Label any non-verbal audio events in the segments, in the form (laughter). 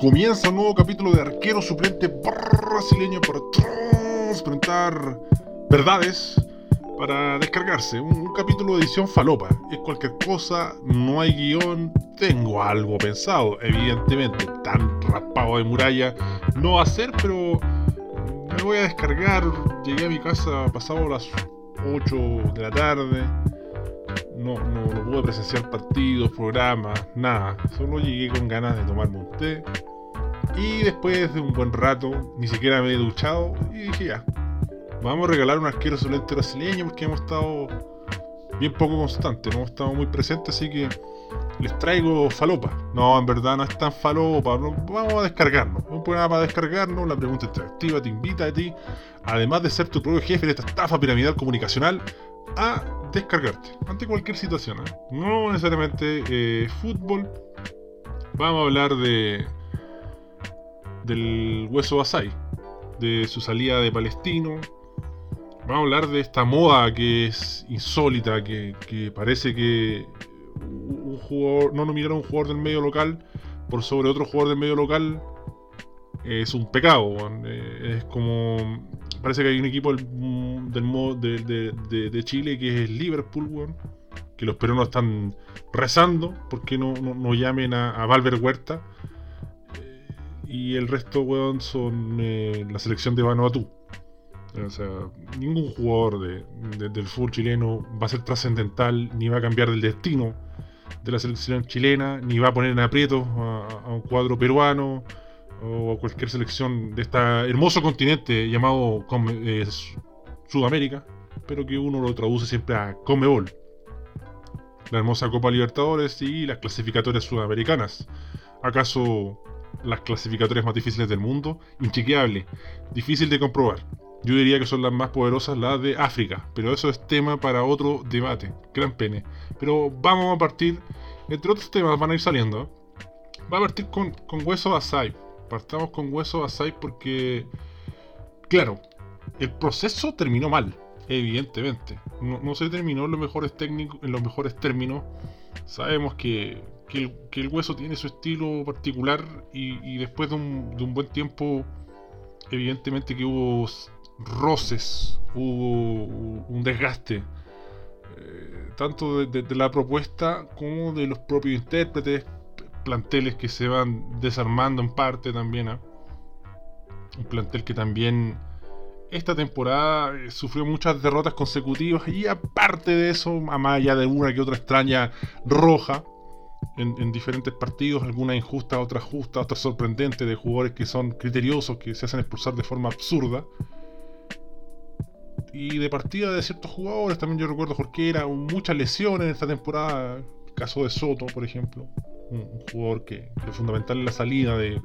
Comienza un nuevo capítulo de arquero suplente brasileño para transparentar verdades para descargarse. Un, capítulo de edición falopa. Es cualquier cosa, no hay guion, tengo algo pensado. Evidentemente, tan raspado de muralla no va a ser, pero me voy a descargar. Llegué a mi casa pasado las 8 de la tarde. No, no, no pude presenciar partidos, programas, nada. Solo llegué con ganas de tomarme un té y después de un buen rato, ni siquiera me he duchado y dije ya, vamos a regalar un arquero solente brasileño porque hemos estado bien poco constantes, no hemos estado muy presentes, así que les traigo falopa. No, en verdad no es tan falopa, vamos a descargarnos. Un programa para descargarnos, la pregunta interactiva te invita a ti, además de ser tu propio jefe de esta estafa piramidal comunicacional, a descargarte ante cualquier situación. ¿eh? No necesariamente eh, fútbol. Vamos a hablar de del hueso Basay, de su salida de Palestino. Vamos a hablar de esta moda que es insólita, que, parece que un jugador, no nominar a un jugador del medio local por sobre otro jugador del medio local es un pecado. Eh, es como. Parece que hay un equipo del, de, Chile que es Liverpool, que los peruanos están rezando porque no, no, llamen a, a Valver Huerta y el resto, weón, son eh, la selección de Vanuatu. O sea, ningún jugador del fútbol chileno va a ser trascendental, ni va a cambiar el destino de la selección chilena, ni va a poner en aprietos a, un cuadro peruano o a cualquier selección de este hermoso continente llamado eh, Sudamérica, pero que uno lo traduce siempre a Comebol. La hermosa Copa Libertadores y las clasificatorias sudamericanas. ¿Acaso las clasificatorias más difíciles del mundo, inchequeable, difícil de comprobar. Yo diría que son las más poderosas las de África, pero eso es tema para otro debate, gran pene. Pero vamos a partir, entre otros temas van a ir saliendo. Va a partir con, con Hueso Asai. Partamos con Hueso Asai porque, claro, el proceso terminó mal, evidentemente. No, no se terminó en los mejores técnicos, en los mejores términos. Sabemos que que el, hueso tiene su estilo particular y, después de un, buen tiempo, evidentemente que hubo roces, hubo un desgaste, eh, tanto de, la propuesta como de los propios intérpretes, planteles que se van desarmando en parte también. ¿ah? Un plantel que también esta temporada eh, sufrió muchas derrotas consecutivas y aparte de eso, a más allá de una que otra extraña roja, en, diferentes partidos, algunas injustas, otras justas, otras sorprendentes, de jugadores que son criteriosos, que se hacen expulsar de forma absurda. Y de partida de ciertos jugadores, también yo recuerdo Jorquera, muchas lesiones en esta temporada. Caso de Soto, por ejemplo, un, jugador que, fue fundamental en la salida de,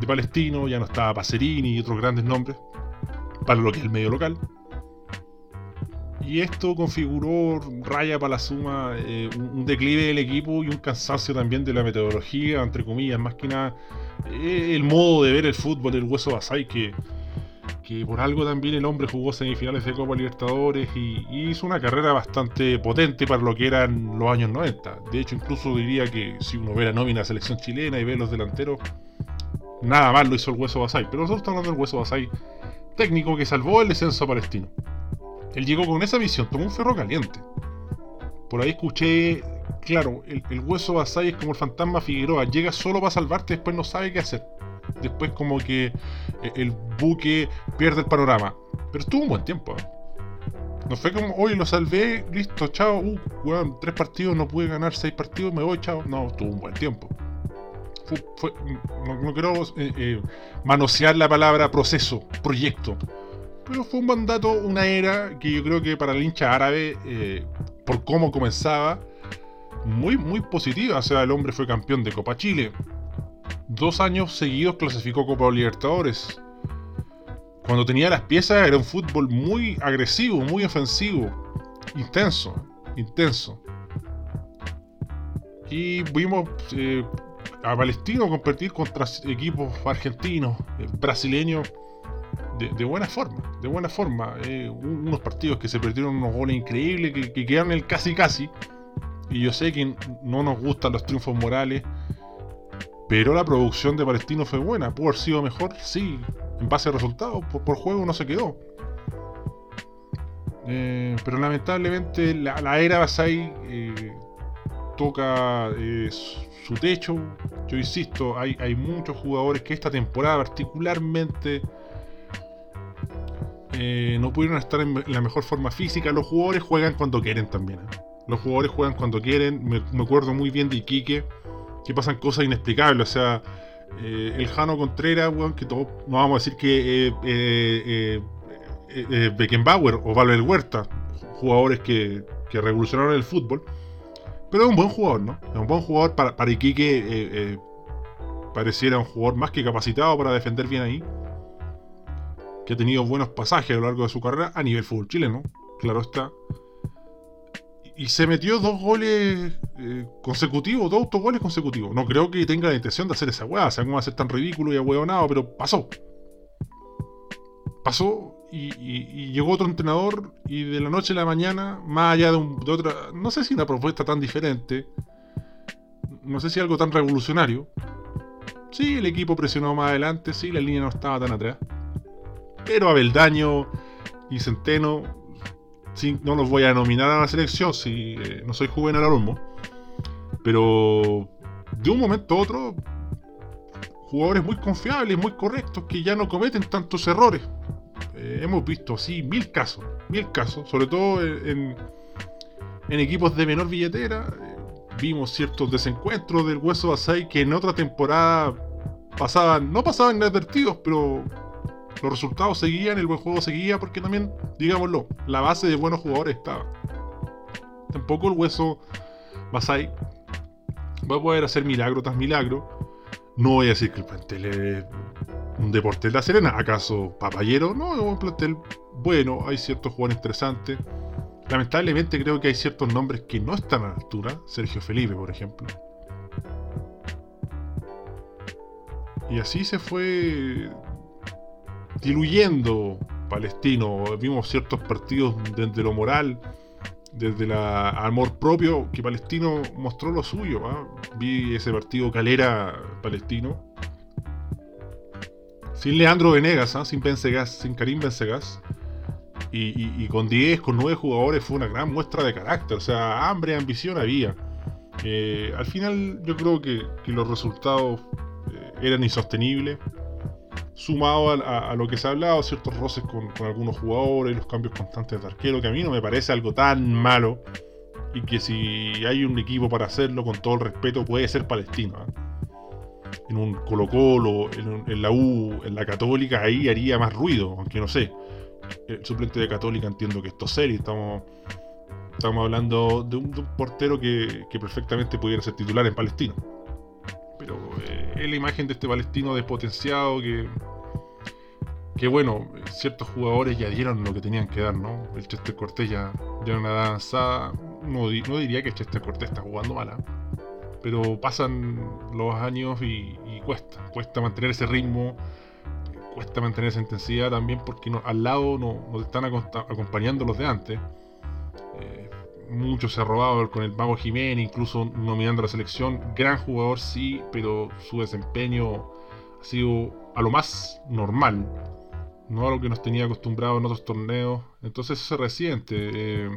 de Palestino, ya no estaba Pacerini y otros grandes nombres, para lo que es el medio local. Y esto configuró, raya para la suma, eh, un, declive del equipo y un cansancio también de la metodología, entre comillas, más que nada eh, el modo de ver el fútbol del hueso Basay, que, que por algo también el hombre jugó semifinales de Copa Libertadores y, hizo una carrera bastante potente para lo que eran los años 90. De hecho, incluso diría que si uno ve la nómina de selección chilena y ve los delanteros, nada más lo hizo el hueso Basay. Pero nosotros estamos hablando del hueso Basay técnico que salvó el descenso palestino. Él llegó con esa visión, tomó un ferro caliente. Por ahí escuché, claro, el, hueso Basay es como el fantasma Figueroa, llega solo para salvarte, después no sabe qué hacer. Después como que eh, el buque pierde el panorama. Pero estuvo un buen tiempo. ¿eh? No fue como, oye, lo salvé, listo, chao, uh, weón, tres partidos, no pude ganar seis partidos, me voy, chao. No, estuvo un buen tiempo. no, quiero eh, manosear la palabra proceso, proyecto pero fue un mandato, una era que yo creo que para el hincha árabe, eh, por cómo comenzaba, muy, muy positiva. O sea, el hombre fue campeón de Copa Chile. Dos años seguidos clasificó Copa Libertadores. Cuando tenía las piezas era un fútbol muy agresivo, muy ofensivo, intenso, intenso. Y vimos eh, a Palestino competir contra equipos argentinos, eh, brasileños de, buena forma, de buena forma. Eh, unos partidos que se perdieron unos goles increíbles, que, que quedaron el casi casi. Y yo sé que no nos gustan los triunfos morales, Pero la producción de Palestino fue buena. ¿Pudo haber sido mejor? Sí. En base a resultados, por, juego no se quedó. Eh, pero lamentablemente la, era Basay eh, toca su techo. Yo insisto, hay, hay, muchos jugadores que esta temporada particularmente no pudieron estar en la mejor forma física. Los jugadores juegan cuando quieren también. Los jugadores juegan cuando quieren. Me, acuerdo muy bien de Iquique que pasan cosas inexplicables. O sea, eh, el Jano Contreras, que no vamos a decir que eh, eh, Beckenbauer o Valver Huerta, jugadores que, que, revolucionaron el fútbol, pero es un buen jugador, ¿no? Es un buen jugador para, para Iquique, pareciera un jugador más que capacitado para defender bien ahí, que ha tenido buenos pasajes a lo largo de su carrera a nivel fútbol chileno, claro está y se metió dos goles eh, consecutivos, dos autogoles consecutivos. No creo que tenga la intención de hacer esa weá, sea, a ser tan ridículo y ahueonado, pero pasó. Pasó y, llegó otro entrenador y de la noche a la mañana, más allá de, de otra, no sé si una propuesta tan diferente, no sé si algo tan revolucionario. Sí, el equipo presionó más adelante, sí, la línea no estaba tan atrás. Pero Abeldaño y Centeno no los voy a nominar a la selección si eh, no soy juvenil Olmo. Pero de un momento a otro, jugadores muy confiables, muy correctos, que ya no cometen tantos errores. Eh, hemos visto así mil casos, mil casos, sobre todo en, equipos de menor billetera. Eh, vimos ciertos desencuentros del Hueso Asai que en otra temporada pasaban, no pasaban inadvertidos, pero los resultados seguían, el buen juego seguía, porque también, digámoslo, la base de buenos jugadores estaba. Tampoco el hueso Basai va a poder hacer milagro tras milagro. No voy a decir que el plantel es un deporte de la Serena. ¿Acaso papayero? No, es un plantel bueno, hay ciertos jugadores interesantes. Lamentablemente creo que hay ciertos nombres que no están a la altura. Sergio Felipe, por ejemplo. Y así se fue diluyendo Palestino. Vimos ciertos partidos desde lo moral, desde el amor propio, que Palestino mostró lo suyo. ¿ah? Vi ese partido calera palestino. Sin Leandro Venegas, ¿ah? sin Benzegas, sin Karim Benzegas. Y, con 10, con 9 jugadores fue una gran muestra de carácter. O sea, hambre, ambición había. Eh, al final yo creo que, los resultados eh, eran insostenibles sumado a, lo que se ha hablado, ciertos roces con, algunos jugadores, los cambios constantes de arquero, que a mí no me parece algo tan malo. Y que si hay un equipo para hacerlo, con todo el respeto, puede ser palestino. En un Colo Colo, en, la U, en la Católica, ahí haría más ruido, aunque no sé. El suplente de Católica entiendo que esto es serio, estamos, estamos hablando de un, portero que, que perfectamente pudiera ser titular en Palestino es la imagen de este palestino despotenciado que, que bueno, ciertos jugadores ya dieron lo que tenían que dar, ¿no? El Chester Cortés ya, ya una edad avanzada, no, no, diría que Chester Cortés está jugando mala, pero pasan los años y, cuesta, cuesta mantener ese ritmo, cuesta mantener esa intensidad también porque al lado no, nos están acompañando los de antes. Mucho se ha robado con el Mago Jiménez, incluso nominando a la selección. Gran jugador, sí, pero su desempeño ha sido a lo más normal, no a lo que nos tenía acostumbrado en otros torneos. Entonces eso se resiente. Eh,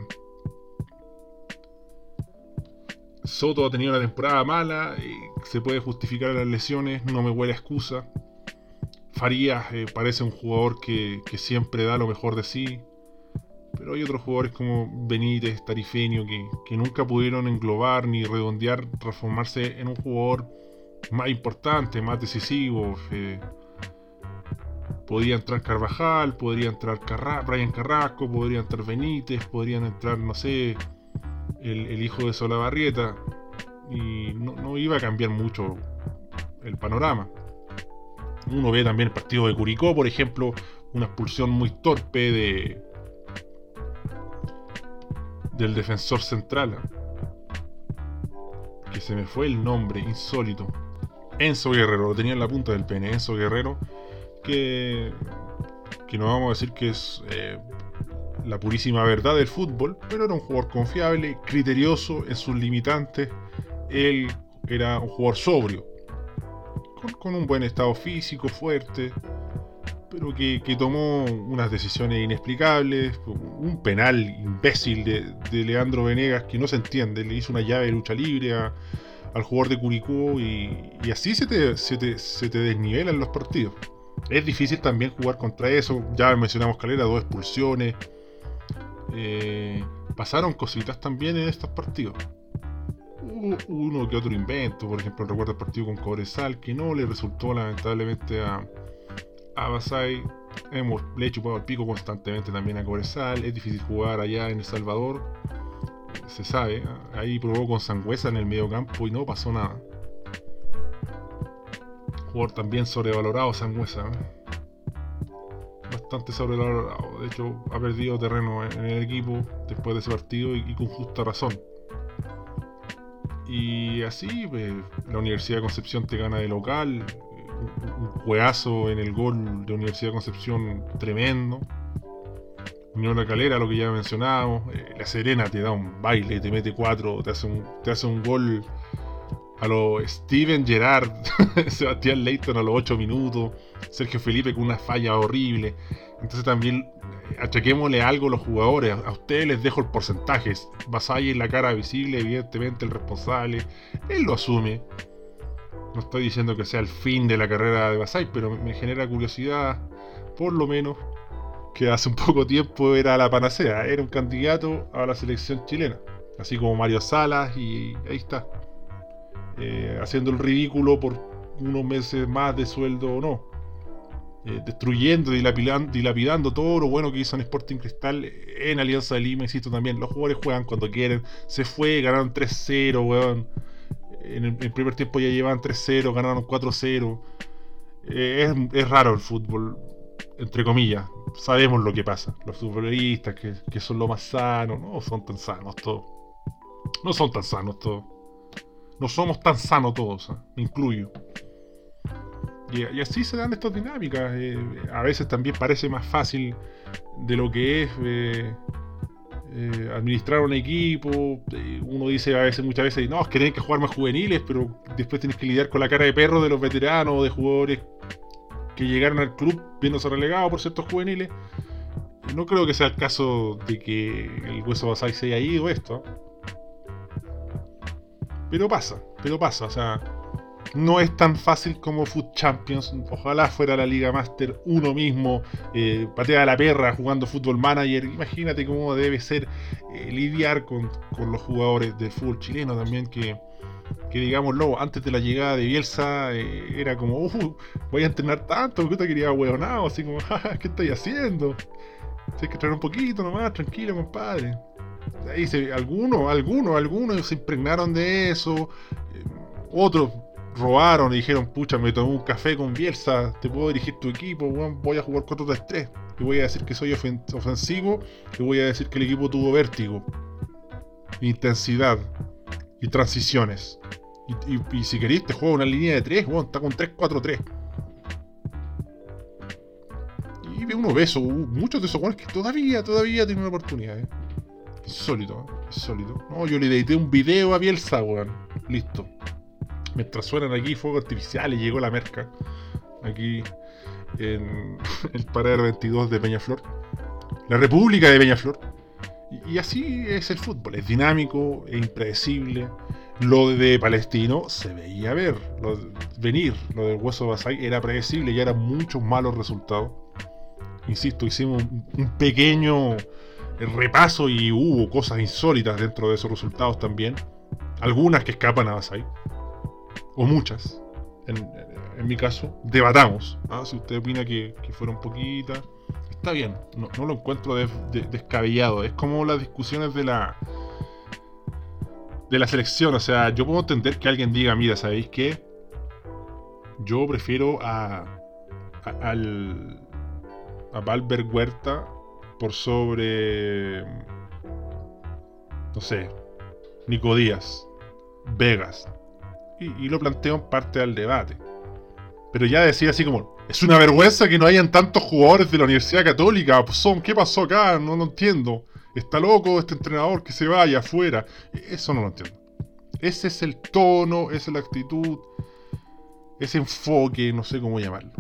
Soto ha tenido una temporada mala, se puede justificar las lesiones, no me huele excusa. Farías eh, parece un jugador que siempre da lo mejor de sí. Pero hay otros jugadores como Benítez, Tarifeño, que, nunca pudieron englobar ni redondear, transformarse en un jugador más importante, más decisivo. Eh, podría entrar Carvajal, podría entrar Brian Carrasco, podría entrar Benítez, podrían entrar, no sé, el, hijo de Solabarrieta. Y no, no, iba a cambiar mucho el panorama. Uno ve también el partido de Curicó, por ejemplo, una expulsión muy torpe de, del defensor central. Que se me fue el nombre, insólito. Enzo Guerrero, lo tenía en la punta del pene. Enzo Guerrero, que, que no vamos a decir que es eh, la purísima verdad del fútbol, pero era un jugador confiable, criterioso en sus limitantes. Él era un jugador sobrio. con, un buen estado físico, fuerte, pero que, tomó unas decisiones inexplicables, un penal imbécil de, Leandro Venegas que no se entiende, le hizo una llave de lucha libre al jugador de Curicó y, así se te, se, te, desnivelan los partidos. Es difícil también jugar contra eso, ya mencionamos Calera, dos expulsiones. Eh, pasaron cositas también en estos partidos uno que otro invento, por ejemplo, recuerdo el partido con Cobresal, que no le resultó lamentablemente a, a Basay. Hemos, le he chupado el pico constantemente también a Cobresal, es difícil jugar allá en El Salvador, se sabe, ahí probó con Sangüesa en el medio campo y no pasó nada. Jugador también sobrevalorado Sangüesa. ¿eh? Bastante sobrevalorado. De hecho, ha perdido terreno en el equipo después de ese partido y con justa razón. Y así, pues, la Universidad de Concepción te gana de local. Un juegazo en el gol de Universidad Concepción tremendo. Unión La Calera, lo que ya mencionábamos. Eh, la Serena te da un baile, te mete cuatro, te hace un, te hace un gol a lo Steven Gerrard, (laughs) Sebastián Leighton a los 8 minutos, Sergio Felipe con una falla horrible. Entonces también achaquémosle algo a los jugadores. A ustedes les dejo el porcentaje. Basay en la cara visible, evidentemente el responsable. Él lo asume. No estoy diciendo que sea el fin de la carrera de Basay, pero me genera curiosidad, por lo menos, que hace un poco tiempo era la panacea. Era un candidato a la selección chilena. Así como Mario Salas y ahí está. Eh, haciendo el ridículo por unos meses más de sueldo o no. Eh, destruyendo, dilapidando, dilapidando todo lo bueno que hizo en Sporting Cristal en Alianza de Lima, insisto también, los jugadores juegan cuando quieren, se fue, ganaron 3-0, weón. En el, primer tiempo ya llevaban 3-0, ganaron 4-0. Eh, es, raro el fútbol, entre comillas. Sabemos lo que pasa. Los futbolistas que, son lo más sanos, no son tan sanos todos. No son tan sanos todos. No somos tan sanos todos, ¿eh? incluyo. Y, así se dan estas dinámicas. Eh, a veces también parece más fácil de lo que es eh, eh, administrar un equipo. uno dice a veces, muchas veces, no, es que tienen que jugar más juveniles, pero después tienes que lidiar con la cara de perro de los veteranos de jugadores que llegaron al club viéndose relegados por ciertos juveniles. No creo que sea el caso de que el hueso Basay se haya ido esto. Pero pasa, pero pasa, o sea no es tan fácil como Food Champions. Ojalá fuera la Liga Master uno mismo, eh, patea a la perra jugando Fútbol Manager. Imagínate cómo debe ser eh, lidiar con, los jugadores del fútbol chileno también, que, que digámoslo, antes de la llegada de Bielsa eh, era como, uh, voy a entrenar tanto, porque te quería hueonado, así como, (laughs) ¿qué estoy haciendo? Tienes que traer un poquito nomás, tranquilo, compadre. Ahí se, algunos, algunos, algunos se impregnaron de eso. otros robaron y dijeron, pucha, me tomé un café con Bielsa, te puedo dirigir tu equipo, voy a jugar 4-3-3. Y voy a decir que soy ofensivo y voy a decir que el equipo tuvo vértigo, intensidad y transiciones. Y, si queréis, te juego una línea de 3, bueno, está con 3-4-3. Y uno ve eso, muchos de esos jugadores que todavía, todavía tienen una oportunidad. ¿eh? Insólito, ¿eh? insólito. No, yo le edité un video a Bielsa, weón. Listo. Mientras suenan aquí fuegos artificiales, llegó la merca. Aquí en (laughs) el paradero 22 de Peñaflor. La República de Peñaflor. Y, así es el fútbol. Es dinámico, es impredecible. Lo de Palestino se veía ver, venir. Lo del hueso de Basay era predecible y eran muchos malos resultados. Insisto, hicimos un pequeño repaso y hubo cosas insólitas dentro de esos resultados también. Algunas que escapan a Basay o muchas, en, mi caso, debatamos. ¿ah? Si usted opina que, fueron poquitas, está bien, no, lo encuentro descabellado. Es como las discusiones de la de la selección. O sea, yo puedo entender que alguien diga, mira, ¿sabéis qué? Yo prefiero a, a al a Valver Huerta por sobre no sé, Nico Díaz, Vegas, y, lo planteo en parte del debate. Pero ya decir así como, es una vergüenza que no hayan tantos jugadores de la Universidad Católica. Son, ¿qué pasó acá? No lo entiendo. Está loco este entrenador que se vaya afuera. Eso no lo entiendo. Ese es el tono, esa es la actitud. ese enfoque, no sé cómo llamarlo.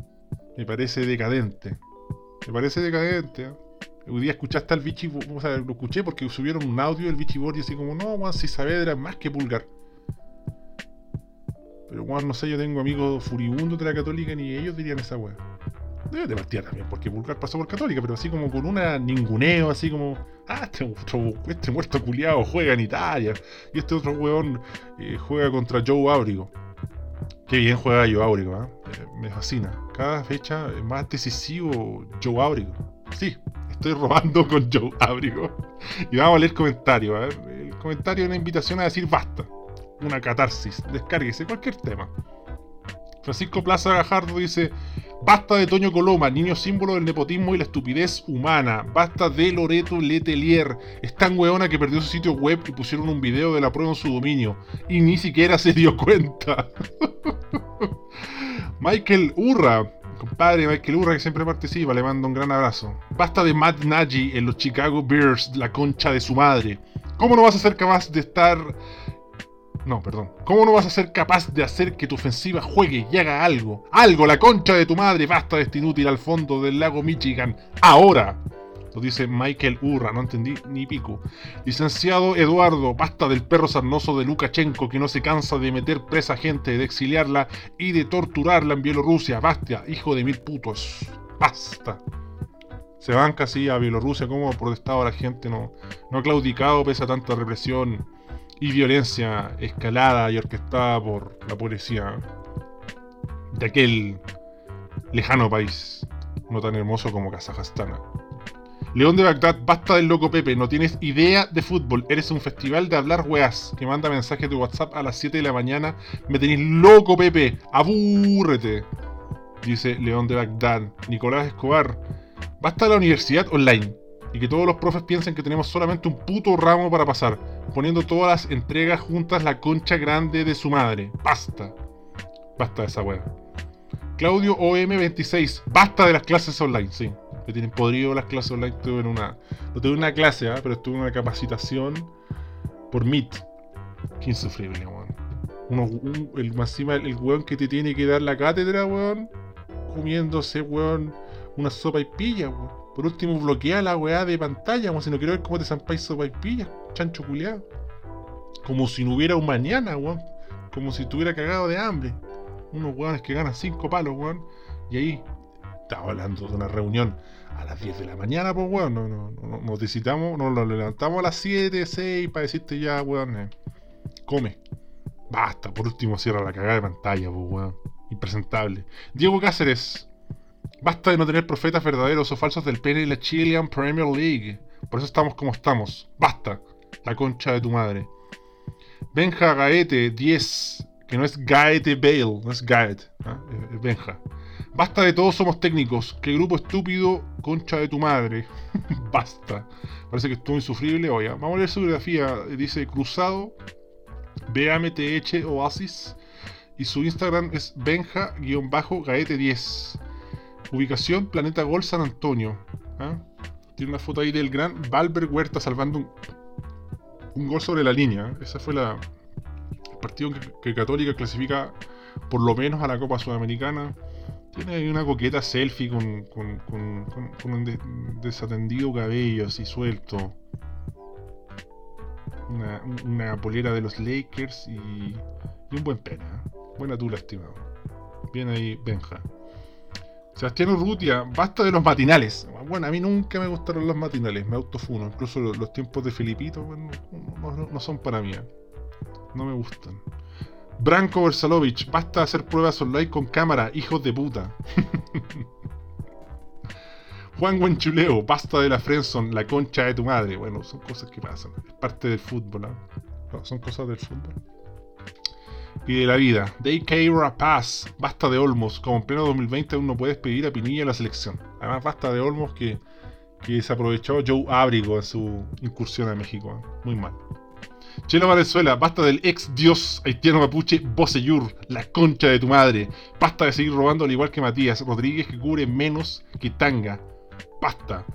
Me parece decadente. Me parece decadente. ¿eh? Hoy día escuchaste al Vichy, o sea, lo escuché porque subieron un audio del Vichy y así como, no, Juan, Saavedra es más que pulgar. Pero Juan, no sé, yo tengo amigos furibundos de la católica ni ellos dirían esa weá. Debe de partida también, porque Pulgar pasó por católica, pero así como con una ninguneo, así como, ah, este, este muerto culiado juega en Italia. Y este otro weón eh, juega contra Joe Áurigo. Qué bien juega Joe Áurigo, ¿eh? me fascina. Cada fecha es más decisivo Joe Áurigo. Sí, estoy robando con Joe Ábrigo. (laughs) Y vamos a leer comentarios. A ver, el comentario es una invitación a decir basta. Una catarsis. Descárguese cualquier tema. Francisco Plaza Gajardo dice: Basta de Toño Coloma, niño símbolo del nepotismo y la estupidez humana. Basta de Loreto Letelier. Es tan weona que perdió su sitio web y pusieron un video de la prueba en su dominio. Y ni siquiera se dio cuenta. (laughs) Michael Urra. Compadre Michael Urra que siempre participa, le mando un gran abrazo. Basta de Matt Nagy en los Chicago Bears, la concha de su madre. ¿Cómo no vas a ser capaz de estar no, perdón. ¿Cómo no vas a ser capaz de hacer que tu ofensiva juegue y haga algo? ¡Algo! ¡La concha de tu madre! ¡Basta de este inútil al fondo del lago Michigan! ¡Ahora! Lo dice Michael Urra, no entendí ni pico. Licenciado Eduardo, basta del perro sarnoso de Lukashenko que no se cansa de meter presa a gente, de exiliarla y de torturarla en Bielorrusia. Basta, hijo de mil putos. Basta. Se van casi a Bielorrusia como protestado la gente no, no ha claudicado pese a tanta represión y violencia escalada y orquestada por la policía de aquel lejano país, no tan hermoso como Kazajstán. León de Bagdad, basta del loco Pepe, no tienes idea de fútbol, eres un festival de hablar weas, que manda mensaje de WhatsApp a las 7 de la mañana, me tenéis loco Pepe, abúrrete, dice León de Bagdad. Nicolás Escobar, basta de la universidad online, y que todos los profes piensen que tenemos solamente un puto ramo para pasar, poniendo todas las entregas juntas la concha grande de su madre. Basta. Basta de esa wea. Claudio OM26, basta de las clases online, sí. Me tienen podrido las clases online. Estuve en una. No tuve una clase, ¿eh? pero estuve en una capacitación por Meet. Qué insufrible, weón. el, más encima, el weón que te tiene que dar la cátedra, weón. Comiéndose, weón, una sopa y pilla, weón. Por último, bloquea la weá de pantalla, como si no quiero ver cómo te zampáis sopa y pilla, chancho culiado. Como si no hubiera un mañana, weón. Como si estuviera cagado de hambre. Unos weones que ganan cinco palos, weón. Y ahí, estaba hablando de una reunión a las 10 de la mañana, pues weón. No, no, nos visitamos, nos lo levantamos a las 7, 6 para decirte ya, weón. Eh, come. Basta, por último cierra la cagada de pantalla, pues weón. Impresentable. Diego Cáceres, Basta de no tener profetas verdaderos o falsos del pene y la Chilean Premier League. Por eso estamos como estamos. Basta. La concha de tu madre. Benja Gaete 10. Que no es Gaete Bale, no es Gaet. ¿ah? Es Benja. Basta de todos somos técnicos. Qué grupo estúpido, concha de tu madre. (laughs) Basta. Parece que estuvo insufrible. Oye, vamos a leer su biografía. Dice Cruzado, BAMTH Oasis. Y su Instagram es Benja-Gaete10. Ubicación, Planeta Gol San Antonio. ¿ah? Tiene una foto ahí del gran Valver Huerta salvando un, gol sobre la línea. Ese fue la, el partido que, Católica clasifica por lo menos a la Copa Sudamericana. Tiene ahí una coqueta selfie con, un desatendido cabello así suelto. Una, polera de los Lakers y, un buen pena. ¿eh? Buena tula, estimado. Bien ahí, Benja. Sebastián Urrutia, basta de los matinales. Bueno, a mí nunca me gustaron los matinales, me autofuno. Incluso los, tiempos de Filipito no, son para mí. No me gustan. Branko Versalovich, basta de hacer pruebas online con cámara, hijos de puta. (laughs) Juan Guanchuleo, basta de la Frenson, la concha de tu madre. Bueno, son cosas que pasan. Es parte del fútbol. ¿eh? son cosas del fútbol y de la vida. DK Rapaz, basta de Olmos. Como en pleno 2020 aún no puedes pedir a Pinilla la selección. Además, basta de Olmos que, que se aprovechó Joe Abrigo en su incursión a México. Muy mal. Chelo Valenzuela, basta del ex dios haitiano mapuche Boseyur, la concha de tu madre. Basta de seguir robando al igual que Matías Rodríguez que cubre menos que Tanga. Basta.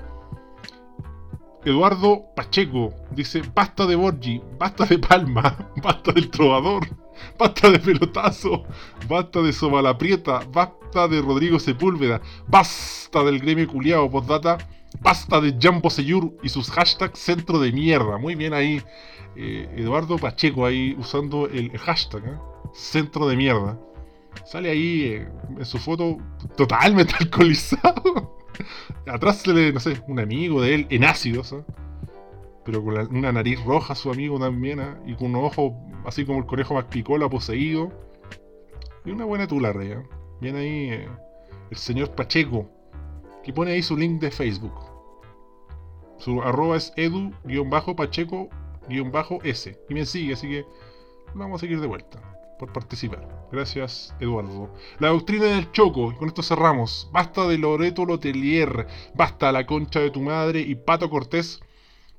Eduardo Pacheco dice, basta de Borgi, basta de Palma, (laughs) basta del trovador. Basta de pelotazo, basta de Sobalaprieta, basta de Rodrigo Sepúlveda, basta del gremio culiao, postdata, basta de Jambo Seyur y sus hashtags centro de mierda. Muy bien ahí, eh, Eduardo Pacheco ahí usando el, hashtag, ¿eh? centro de mierda. Sale ahí eh, en su foto totalmente (laughs) alcoholizado. Atrás se le, no sé, un amigo de él en ácidos, ¿eh? Pero con una nariz roja su amigo también, ¿eh? y con un ojo así como el conejo más picola poseído. Y una buena tula, rey. Viene ahí el señor Pacheco, que pone ahí su link de Facebook. Su arroba es edu-pacheco-s. Y me sigue, así que vamos a seguir de vuelta por participar. Gracias, Eduardo. La doctrina del choco, y con esto cerramos. Basta de Loreto Lotelier, basta la concha de tu madre y Pato Cortés.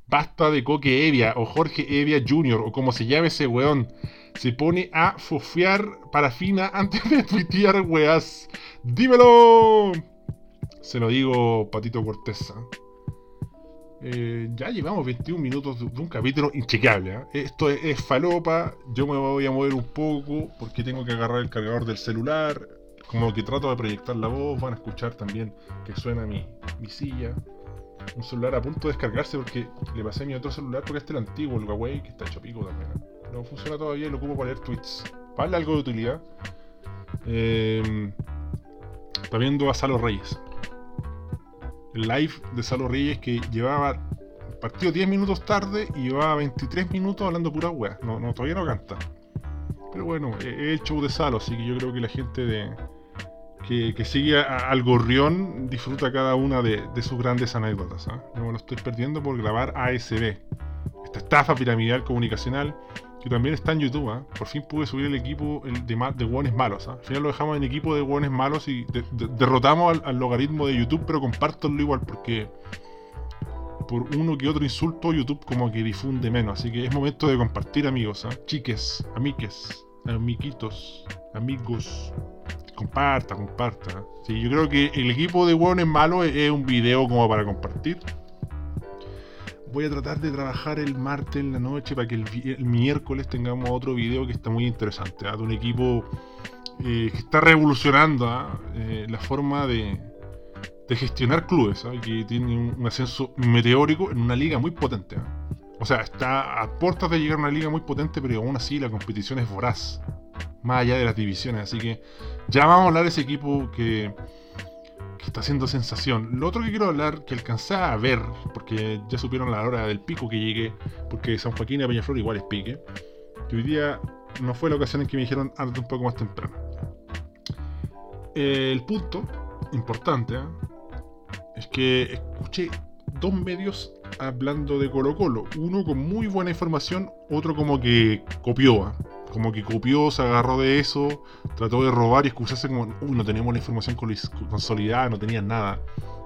Basta de Coque Evia o Jorge Evia Jr. o como se llame ese weón. Se pone a fofear parafina antes de tuitear weas. ¡Dímelo! Se lo digo, Patito Cortés. ¿ah? Eh, ya llevamos 21 minutos de, un capítulo inchequeable. ¿eh? Esto es, falopa. Yo me voy a mover un poco porque tengo que agarrar el cargador del celular. Como que trato de proyectar la voz. Van a escuchar también que suena mi, mi silla. Un celular a punto de descargarse porque le pasé mi otro celular porque este es el antiguo, el Huawei, que está hecho pico también. ¿eh? No funciona todavía y lo ocupo para leer tweets. Para algo de utilidad. está viendo a Salo Reyes live de Salo Reyes que llevaba partido 10 minutos tarde y llevaba 23 minutos hablando pura weá. No, no, todavía no canta. Pero bueno, es el show de Salo, así que yo creo que la gente de, que, sigue al gorrión disfruta cada una de, sus grandes anécdotas. ¿ah? Yo me lo estoy perdiendo por grabar ASB, esta estafa piramidal comunicacional que también está en YouTube. ¿ah? Por fin pude subir el equipo de, de malos. ¿ah? Al final lo dejamos en equipo de hueones malos y derrotamos al, logaritmo de YouTube, pero compártanlo igual porque por uno que otro insulto YouTube como que difunde menos. Así que es momento de compartir amigos, ¿ah? chiques, amiques, amiguitos, amigos. Comparta, comparta. Sí, yo creo que el equipo de hueones malos es un video como para compartir voy a tratar de trabajar el martes en la noche para que el, miércoles tengamos otro video que está muy interesante, ¿ah? de un equipo eh, que está revolucionando ¿ah? eh, la forma de, gestionar clubes, ¿ah? que tiene un, ascenso meteórico en una liga muy potente. O sea, está a puertas de llegar a una liga muy potente, pero aún así la competición es voraz, más allá de las divisiones. Así que ya vamos a hablar de ese equipo que está haciendo sensación. Lo otro que quiero hablar, que alcancé a ver, porque ya supieron la hora del pico que llegué, porque San Joaquín y Peñaflor igual es pique, que hoy día no fue la ocasión en que me dijeron antes un poco más temprano. el punto importante ¿eh? es que escuché dos medios hablando de Colo Colo, uno con muy buena información, otro como que copió. ¿eh? Como que copió, se agarró de eso, trató de robar y excusarse como, uy, no tenemos la información consolidada, no tenían nada.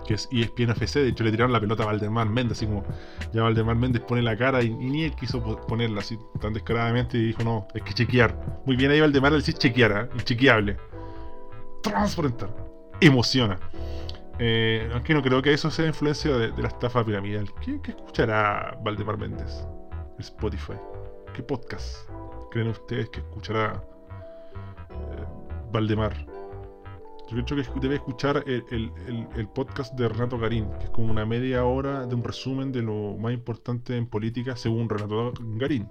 Que es ESPN FC, de hecho le tiraron la pelota a Valdemar Méndez, así como ya Valdemar Méndez pone la cara y, ni él quiso ponerla así tan descaradamente y dijo, no, es que chequear. Muy bien ahí Valdemar al decir chequear, ¿eh? inchequeable. Transparentar. Emociona. Eh, aunque no creo que eso sea influencia de, la estafa piramidal. ¿Qué, ¿Qué, escuchará Valdemar Méndez? Spotify. ¿Qué podcast? Creen ustedes que escuchará eh, Valdemar? Yo creo que debe escuchar el, podcast de Renato Garín, que es como una media hora de un resumen de lo más importante en política según Renato Garín,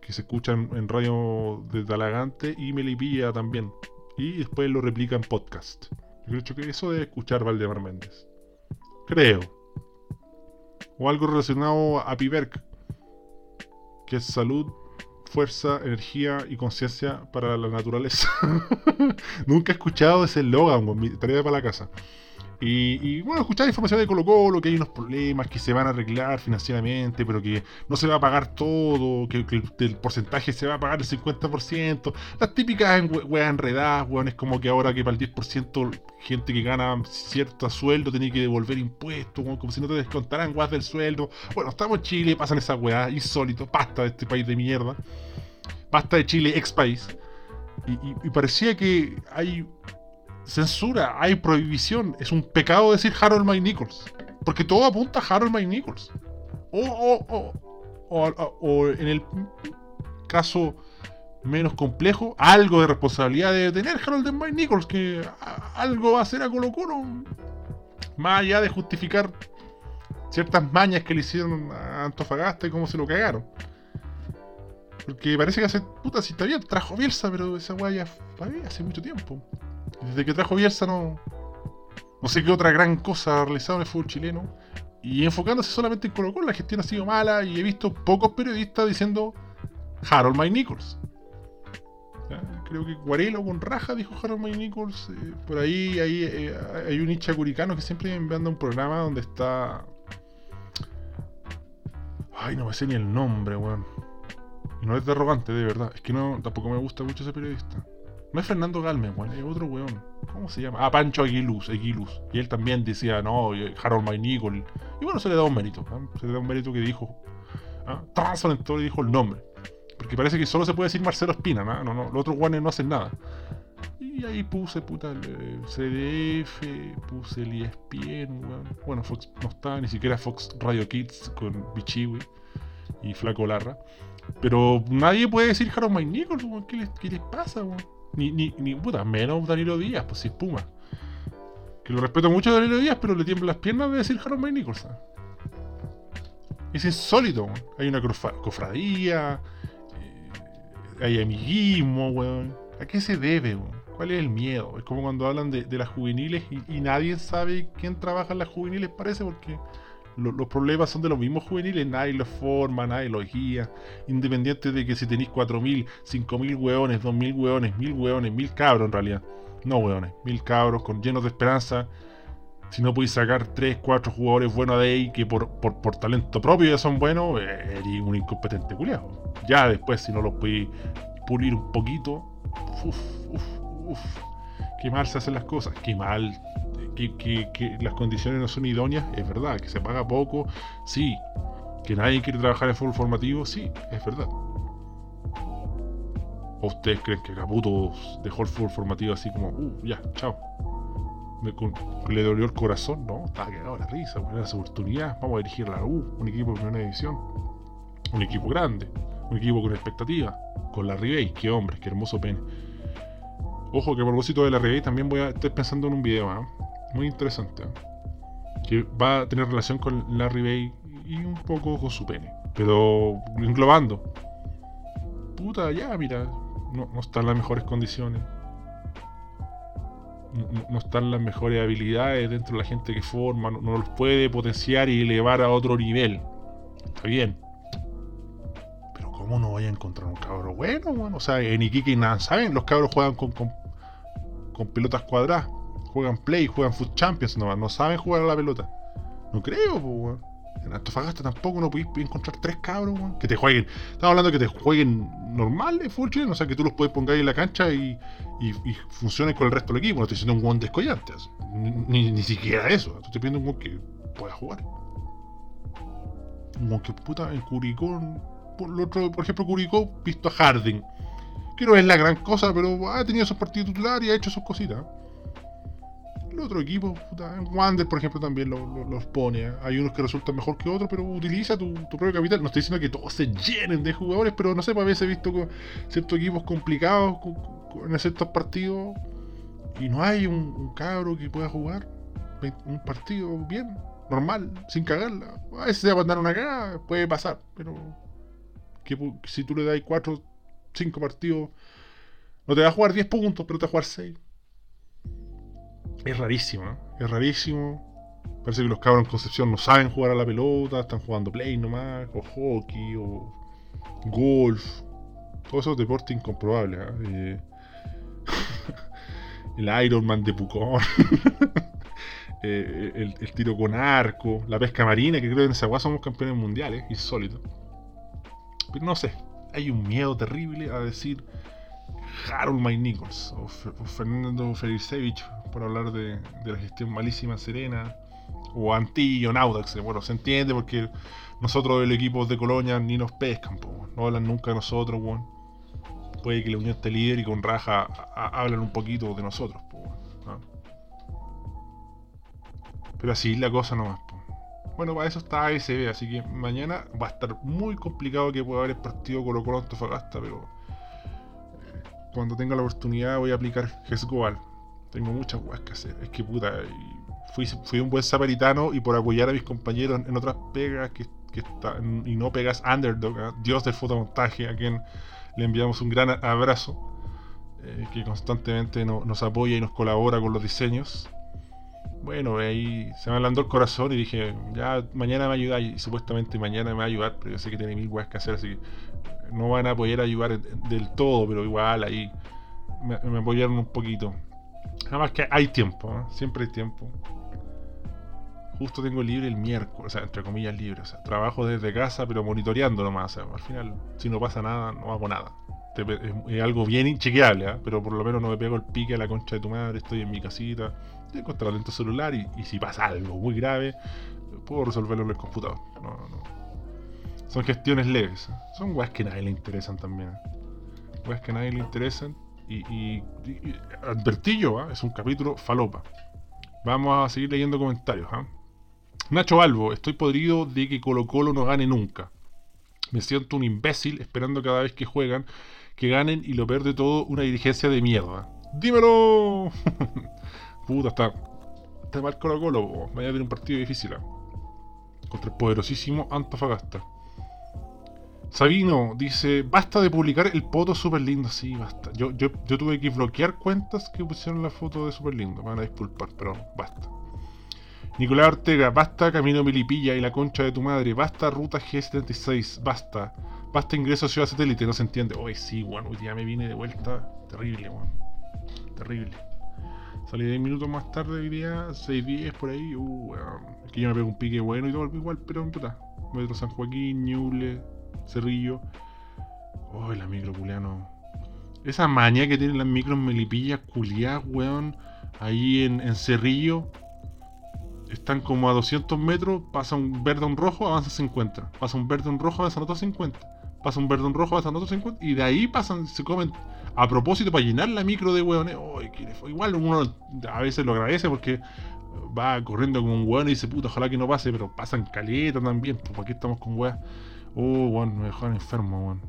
que se escucha en, radio de Talagante y Melipilla también, y después lo replica en podcast. Yo creo que eso debe escuchar Valdemar Méndez. Creo. O algo relacionado a Piberk, que es salud fuerza, energía y conciencia para la naturaleza. (laughs) Nunca he escuchado ese eslogan, tarea para la casa. Y, bueno, escuchar información de Colo Colo, que hay unos problemas que se van a arreglar financieramente, pero que no se va a pagar todo, que, el, porcentaje se va a pagar el 50%. Las típicas weas enredadas, weón, es como que ahora que para el 10% gente que gana cierto sueldo tiene que devolver impuestos, como si no te descontaran weas del sueldo. Bueno, estamos en Chile, pasan esas weas, insólito, basta de este país de mierda. Basta de Chile, ex país. y parecía que hay censura, hay prohibición. Es un pecado decir Harold Mike Nichols. Porque todo apunta a Harold Mike Nichols. O, o, o, o, en el caso menos complejo, algo de responsabilidad debe tener Harold Mike Nichols, que algo va a hacer a Colo Colo. Más allá de justificar ciertas mañas que le hicieron a Antofagasta y cómo se lo cagaron. Porque parece que hace. Puta, si está bien, trajo Bielsa, pero esa weá ya hace mucho tiempo. Desde que trajo Bielsa no. No sé qué otra gran cosa ha realizado en el fútbol chileno. Y enfocándose solamente en Colo la gestión ha sido mala y he visto pocos periodistas diciendo Harold Mike Nichols. Creo que Guarelo con raja dijo Harold Mike Nichols. Eh, por ahí, ahí eh, hay un hincha curicano que siempre me anda un programa donde está. Ay, no me sé ni el nombre, weón. Y no es de arrogante, de verdad. Es que no, tampoco me gusta mucho ese periodista. No es Fernando Galme, weón, es otro weón. ¿Cómo se llama? Ah, Pancho Aguiluz, Aguiluz. Y él también decía, no, Harold Nicol. Y bueno, se le da un mérito. Se le da un mérito que dijo. ¿ah? y dijo el nombre. Porque parece que solo se puede decir Marcelo Espina, ¿no? no, no los otros guanes no hacen nada. Y ahí puse, puta, el CDF, puse el ESPN, weón. Bueno, Fox no está, ni siquiera Fox Radio Kids con Bichiwi y Flaco Larra. Pero nadie puede decir Harold Mike Nichols, ¿Qué ¿Qué les pasa, weón? Ni, ni, ni, puta, menos Danilo Díaz, pues si es Puma. Que lo respeto mucho a Danilo Díaz, pero le tiemblan las piernas de decir Harold Mike Nichols. Es insólito, Hay una cofradía, eh, hay amiguismo, weón. ¿A qué se debe, weón? ¿Cuál es el miedo? Es como cuando hablan de, las juveniles y, nadie sabe quién trabaja en las juveniles, parece, porque los problemas son de los mismos juveniles, nadie los forma, nadie los guía, independiente de que si tenéis 4.000, 5.000 hueones, 2.000 hueones, 1.000 hueones, 1.000 cabros en realidad, no hueones, 1.000 cabros con llenos de esperanza, si no podéis sacar 3, 4 jugadores buenos de ahí que por, por, talento propio ya son buenos, eres un incompetente culiado. Ya después, si no los podéis pulir un poquito, uff, uff, uff, qué mal se hacen las cosas, qué mal que, las condiciones no son idóneas, es verdad, que se paga poco, sí, que nadie quiere trabajar en fútbol formativo, sí, es verdad. ¿O ustedes creen que Caputo dejó el fútbol formativo así como, uh, ya, chao? Me, le dolió el corazón, no, estaba cagado la risa, era esa oportunidad, vamos a dirigir la U, un equipo de primera división, un equipo grande, un equipo con expectativa, con la Ribey, qué hombre, qué hermoso pene. Ojo que a propósito de la Ribey también voy a estar pensando en un video, ¿eh? muy interesante. Que va a tener relación con Larry Bay y un poco con su pene. Pero englobando. Puta, ya, mira. No, no están las mejores condiciones. No, están las mejores habilidades dentro de la gente que forma. No, los puede potenciar y elevar a otro nivel. Está bien. Pero ¿cómo no vaya a encontrar un cabro bueno, bueno? O sea, en Iquique nada saben. Los cabros juegan con, con pelotas cuadradas juegan Play, juegan Foot Champions no saben jugar a la pelota. No creo, pues, En Antofagasta tampoco no podéis encontrar tres cabros, Que te jueguen. Estamos hablando de que te jueguen normal de fútbol o sea, que tú los puedes poner en la cancha y, y, funcionen con el resto del equipo. No estoy diciendo un guan descollante, ni, ni, siquiera eso. Estoy pidiendo un guan que pueda jugar. Un guan que puta en Curicó. Por, otro, por ejemplo, Curicó visto a Harding. Que no es la gran cosa, pero ha tenido esos partidos titulares y ha hecho sus cositas el otro equipo, puta, Wander, por ejemplo, también los pone. Hay unos que resultan mejor que otros, pero utiliza tu, propio capital. No estoy diciendo que todos se llenen de jugadores, pero no sé, a veces he visto ciertos equipos complicados en ciertos partidos y no hay un, cabro que pueda jugar un partido bien, normal, sin cagarla. A veces se va a mandar una cagada, puede pasar, pero que, si tú le das 4, 5 partidos, no te va a jugar 10 puntos, pero te va a jugar 6 es rarísimo, ¿eh? es rarísimo. Parece que los cabros en Concepción no saben jugar a la pelota, están jugando play nomás, o hockey, o golf. Todos esos deportes incomprobables. eh (laughs) el Ironman de Pucón. (laughs) Eh, el, tiro con arco, la pesca marina, que creo que en esa somos campeones mundiales, insólito. Pero no sé, hay un miedo terrible a decir Harold Mike Nichols o, Fernando Felicevich por hablar de, la gestión malísima Serena o Antillo, Audax. Bueno, se entiende porque nosotros el equipo de Colonia ni nos pescan, no hablan nunca de nosotros, puede que la Unión esté líder y con raja hablan un poquito de nosotros. Pero así la cosa nomás. Bueno, para eso está ASB, así que mañana va a estar muy complicado que pueda haber el partido Colo Colo Antofagasta, pero cuando tenga la oportunidad voy a aplicar GESGOAL. Tengo muchas weas que hacer. Es que puta, fui, fui un buen samaritano y por apoyar a mis compañeros en otras pegas que, que están, y no pegas underdog, ¿eh? Dios del fotomontaje, a quien le enviamos un gran abrazo, eh, que constantemente nos apoya y nos colabora con los diseños. Bueno, ahí se me ablandó el corazón y dije, ya mañana me ayuda y supuestamente mañana me va a ayudar, pero yo sé que tiene mil weas que hacer, así que no van a poder ayudar del todo, pero igual ahí me, apoyaron un poquito. Además que hay tiempo, ¿eh? siempre hay tiempo. Justo tengo libre el miércoles, o sea, entre comillas libre. O sea, trabajo desde casa, pero monitoreando nomás. al final, si no pasa nada, no hago nada. Es, algo bien inchequeable, ¿eh? pero por lo menos no me pego el pique a la concha de tu madre. Estoy en mi casita, tengo lento celular y, si pasa algo muy grave, puedo resolverlo en el computador. Son gestiones leves. Son weas que a nadie le interesan también. Weas que a nadie le interesan y, y, advertillo, ¿ah? es un capítulo falopa. Vamos a seguir leyendo comentarios. ¿ah? Nacho Albo, estoy podrido de que Colo Colo no gane nunca. Me siento un imbécil esperando cada vez que juegan que ganen y lo peor de todo, una dirigencia de mierda. ¡Dímelo! (laughs) Puta, está, está mal Colo Colo. Vaya a tener un partido difícil. ¿ah? Contra el poderosísimo Antofagasta. Sabino dice, basta de publicar el foto super lindo. Sí, basta. Yo, yo, yo tuve que bloquear cuentas que pusieron la foto de super lindo. Me van a disculpar, pero basta. Nicolás Ortega, basta Camino Milipilla y la concha de tu madre. Basta Ruta G76, basta. Basta ingreso a Ciudad Satélite, no se entiende. Hoy sí, bueno, hoy día me vine de vuelta. Terrible, weón. Terrible. Salí 10 minutos más tarde día, 6.10 por ahí. Uh. Es que yo me pego un pique bueno y todo igual, pero puta. Metro San Joaquín, Ñuble, Cerrillo. Oh, la micro, culiano. Esa maña que tienen las micros melipillas, culiadas, weón. Ahí en, en, Cerrillo. Están como a 200 metros. Pasa un verde a un rojo, avanza 50. Pasa un verde a un rojo, avanza otro 50. Pasa un verde a un rojo, avanza otro 50. Y de ahí pasan, se comen a propósito para llenar la micro de weones. Oh, igual uno a veces lo agradece porque va corriendo como un weón y dice, puta, ojalá que no pase, pero pasan caleta también. Pues aquí estamos con weas Oh, weón, me dejaron enfermo, weón.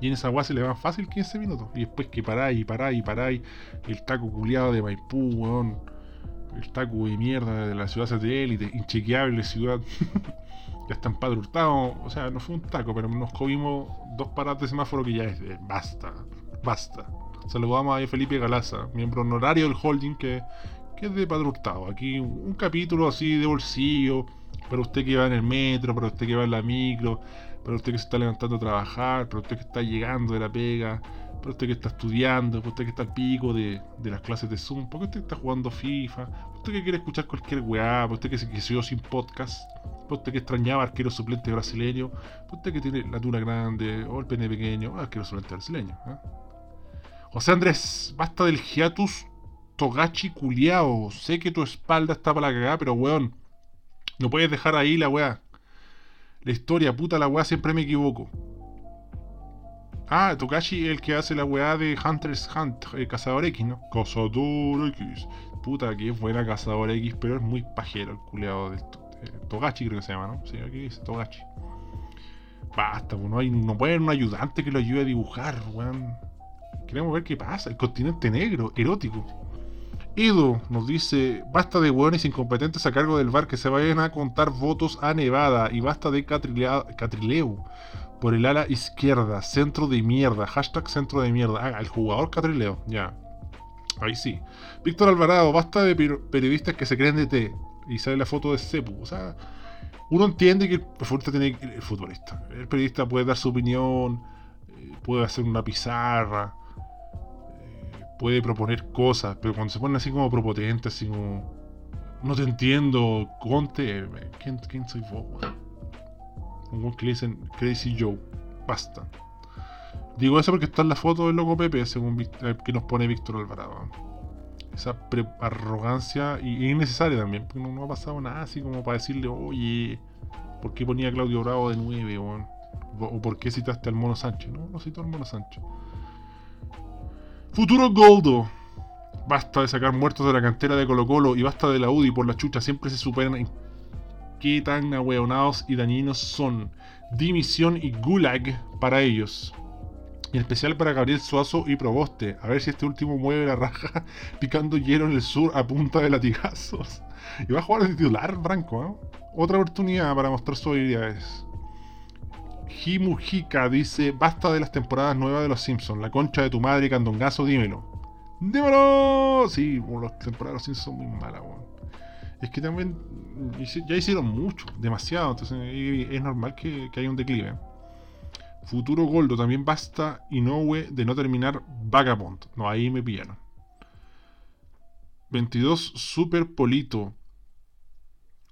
Y en esa weá se le va fácil 15 minutos. Y después que paráis y paráis y paráis. El taco culiado de Maipú, weón. El taco de mierda de la ciudad satélite. Inchequeable ciudad. (laughs) ya están padre O sea, no fue un taco, pero nos comimos dos paradas de semáforo que ya es de basta. Basta. Saludamos a Felipe Galaza, miembro honorario del holding que, que es de Padre Aquí un capítulo así de bolsillo para usted que va en el metro, para usted que va en la micro, para usted que se está levantando a trabajar, para usted que está llegando de la pega, para usted que está estudiando, para usted que está al pico de, las clases de Zoom, para usted que está jugando FIFA, para usted que quiere escuchar cualquier weá, para usted que se quedó sin podcast, para usted que extrañaba arquero suplente brasileño, para usted que tiene la tuna grande o el pene pequeño, arquero suplente brasileño. ¿eh? José Andrés, basta del hiatus Togachi culiao. Sé que tu espalda está para la cagada, pero weón no puedes dejar ahí la weá. La historia, puta la weá, siempre me equivoco. Ah, Tokashi es el que hace la weá de Hunter's Hunt, eh, Cazador X, ¿no? Cazador X. Puta, que es buena Cazador X, pero es muy pajero el culeado de eh, Togashi, creo que se llama, ¿no? Sí, aquí dice Togashi. Basta, no, hay, no puede haber un ayudante que lo ayude a dibujar, weón. Queremos ver qué pasa. El continente negro, erótico. Edo nos dice, basta de hueones incompetentes a cargo del bar que se vayan a contar votos a Nevada y basta de Catrileo por el ala izquierda, centro de mierda, hashtag centro de mierda. Ah, el jugador Catrileo, ya. Ahí sí. Víctor Alvarado, basta de periodistas que se creen de té y sale la foto de Cepu. O sea, uno entiende que el futbolista tiene el futbolista. El periodista puede dar su opinión, eh, puede hacer una pizarra puede proponer cosas, pero cuando se pone así como propotente, así como. No te entiendo, Conte. ¿Quién, quién soy vos, Un que le dicen Crazy Joe. Basta. Digo eso porque está en la foto del loco Pepe, según eh, que nos pone Víctor Alvarado. Esa arrogancia y, innecesaria también, porque no, ha pasado nada así como para decirle, oye, ¿por qué ponía a Claudio Bravo de 9? O, o por qué citaste al Mono Sánchez. No, no citó al Mono Sánchez. Futuro Goldo. Basta de sacar muertos de la cantera de Colo Colo y basta de la UDI por la chucha. Siempre se superan en qué tan ahueonados y dañinos son. Dimisión y gulag para ellos. En especial para Gabriel Suazo y Proboste. A ver si este último mueve la raja (laughs) picando hielo en el sur a punta de latigazos. Y va a jugar de titular, Branco. ¿eh? Otra oportunidad para mostrar sus habilidades. Himujika dice: Basta de las temporadas nuevas de los Simpsons. La concha de tu madre, candongazo, dímelo. ¡Dímelo! Sí, las temporadas de los Simpsons son muy malas, weón. Es que también ya hicieron mucho, demasiado. Entonces es normal que, que haya un declive. Futuro Goldo, también basta Inoue de no terminar Vagabond. No, ahí me pillaron. 22 Super Polito.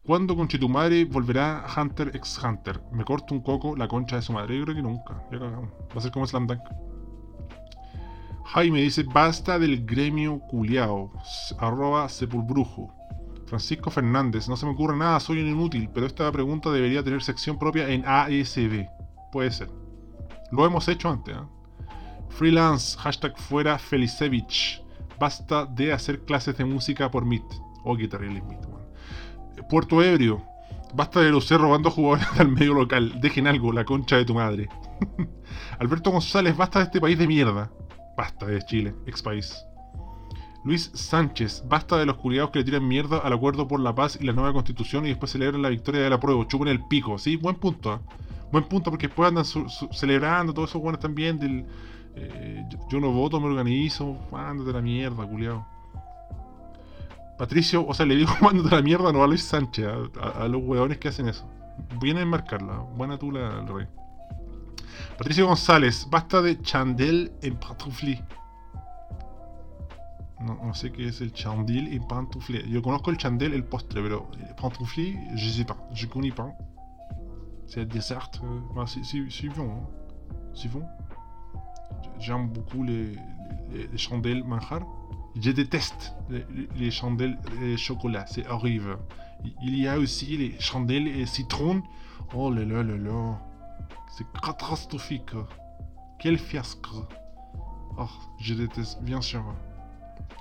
¿Cuándo madre volverá Hunter x Hunter? Me corto un coco la concha de su madre. Yo creo que nunca. Va a ser como Slam Dunk. Jaime dice, basta del gremio culiao. Arroba sepulbrujo. Francisco Fernández, no se me ocurre nada, soy un inútil, pero esta pregunta debería tener sección propia en ASB. Puede ser. Lo hemos hecho antes. ¿eh? Freelance, hashtag fuera Felicevich. Basta de hacer clases de música por Meet. Oh, qué terrible Meet, Puerto Ebrio. Basta de los robando jugadores (laughs) al medio local. Dejen algo, la concha de tu madre. (laughs) Alberto González, basta de este país de mierda. Basta de Chile, ex país. Luis Sánchez, basta de los culiados que le tiran mierda al acuerdo por la paz y la nueva constitución y después celebran la victoria de la prueba. Chupen el pico, ¿sí? Buen punto. ¿eh? Buen punto porque después andan celebrando todos esos buenos también del... Eh, yo, no voto, me organizo. Mándate la mierda, culiado. Patricio, o sea, le digo mándate (laughs) la mierda no a Luis Sánchez, a, los hueones que hacen eso. Viene a enmarcarla. Buena tula, el rey. Patricio González, basta de chandel en pantufli. No, no, sé qué es el chandel en pantufli. Yo conozco el chandel, el postre, pero pantufli, je sais pas, je connais pas. C'est dessert. C'est bon. C'est bon. J'aime beaucoup les, les, les, chandelles manjar. Je déteste les, les chandelles et chocolat. C'est horrible. Il y a aussi les chandelles et citron. Oh là là là là. C'est catastrophique. Quel fiasco. Oh, je déteste, bien sûr.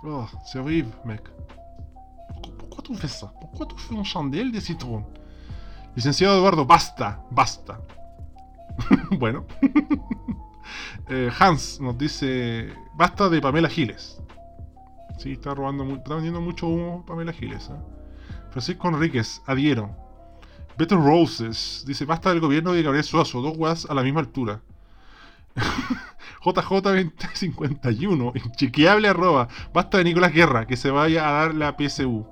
Oh, c'est horrible, mec. Pourquoi, pourquoi tu fais ça? Pourquoi tu fais une chandelle de citron? Licenciado Eduardo, basta, basta. (laughs) bueno. (laughs) Eh, Hans nos dice, basta de Pamela Giles. Sí, está robando, está vendiendo mucho humo Pamela Giles. ¿eh? Francisco Enríquez, adhiero. Beto Roses dice, basta del gobierno de Gabriel Suazo, dos guas a la misma altura. (laughs) JJ2051, inchequeable arroba, basta de Nicolás Guerra, que se vaya a dar la PSU.